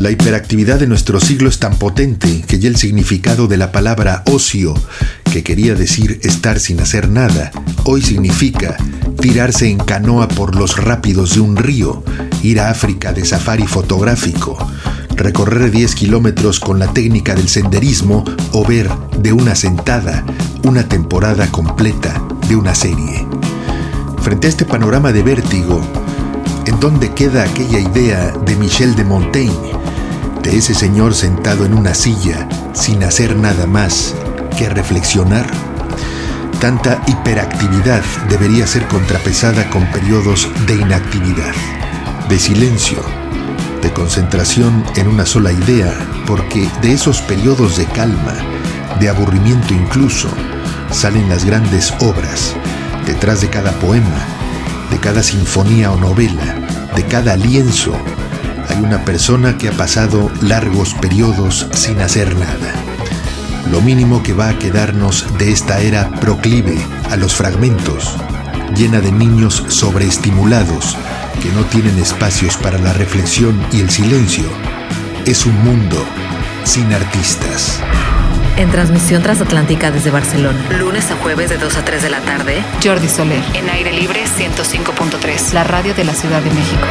La hiperactividad de nuestro siglo es tan potente que ya el significado de la palabra ocio, que quería decir estar sin hacer nada, hoy significa tirarse en canoa por los rápidos de un río, ir a África de safari fotográfico, recorrer 10 kilómetros con la técnica del senderismo o ver de una sentada una temporada completa de una serie. Frente a este panorama de vértigo, ¿en dónde queda aquella idea de Michel de Montaigne de ese señor sentado en una silla sin hacer nada más que reflexionar? Tanta hiperactividad debería ser contrapesada con periodos de inactividad, de silencio, de concentración en una sola idea, porque de esos periodos de calma, de aburrimiento incluso, salen las grandes obras. Detrás de cada poema, cada sinfonía o novela, de cada lienzo, hay una persona que ha pasado largos periodos sin hacer nada. Lo mínimo que va a quedarnos de esta era proclive a los fragmentos, llena de niños sobreestimulados que no tienen espacios para la reflexión y el silencio, es un mundo sin artistas. En transmisión transatlántica desde Barcelona, lunes a jueves de 2 a 3 de la tarde, Jordi Soler. En aire libre 105.3, la radio de la Ciudad de México.